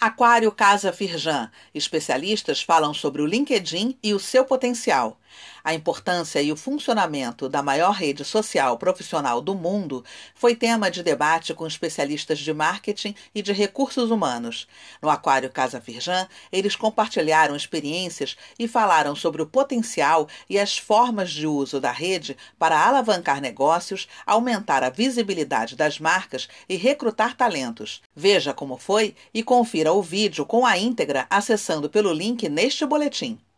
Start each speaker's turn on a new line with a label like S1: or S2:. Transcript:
S1: Aquário Casa Firjan. Especialistas falam sobre o LinkedIn e o seu potencial. A importância e o funcionamento da maior rede social profissional do mundo foi tema de debate com especialistas de marketing e de recursos humanos. No Aquário Casa Firjan, eles compartilharam experiências e falaram sobre o potencial e as formas de uso da rede para alavancar negócios, aumentar a visibilidade das marcas e recrutar talentos. Veja como foi e confira o vídeo com a íntegra acessando pelo link neste boletim.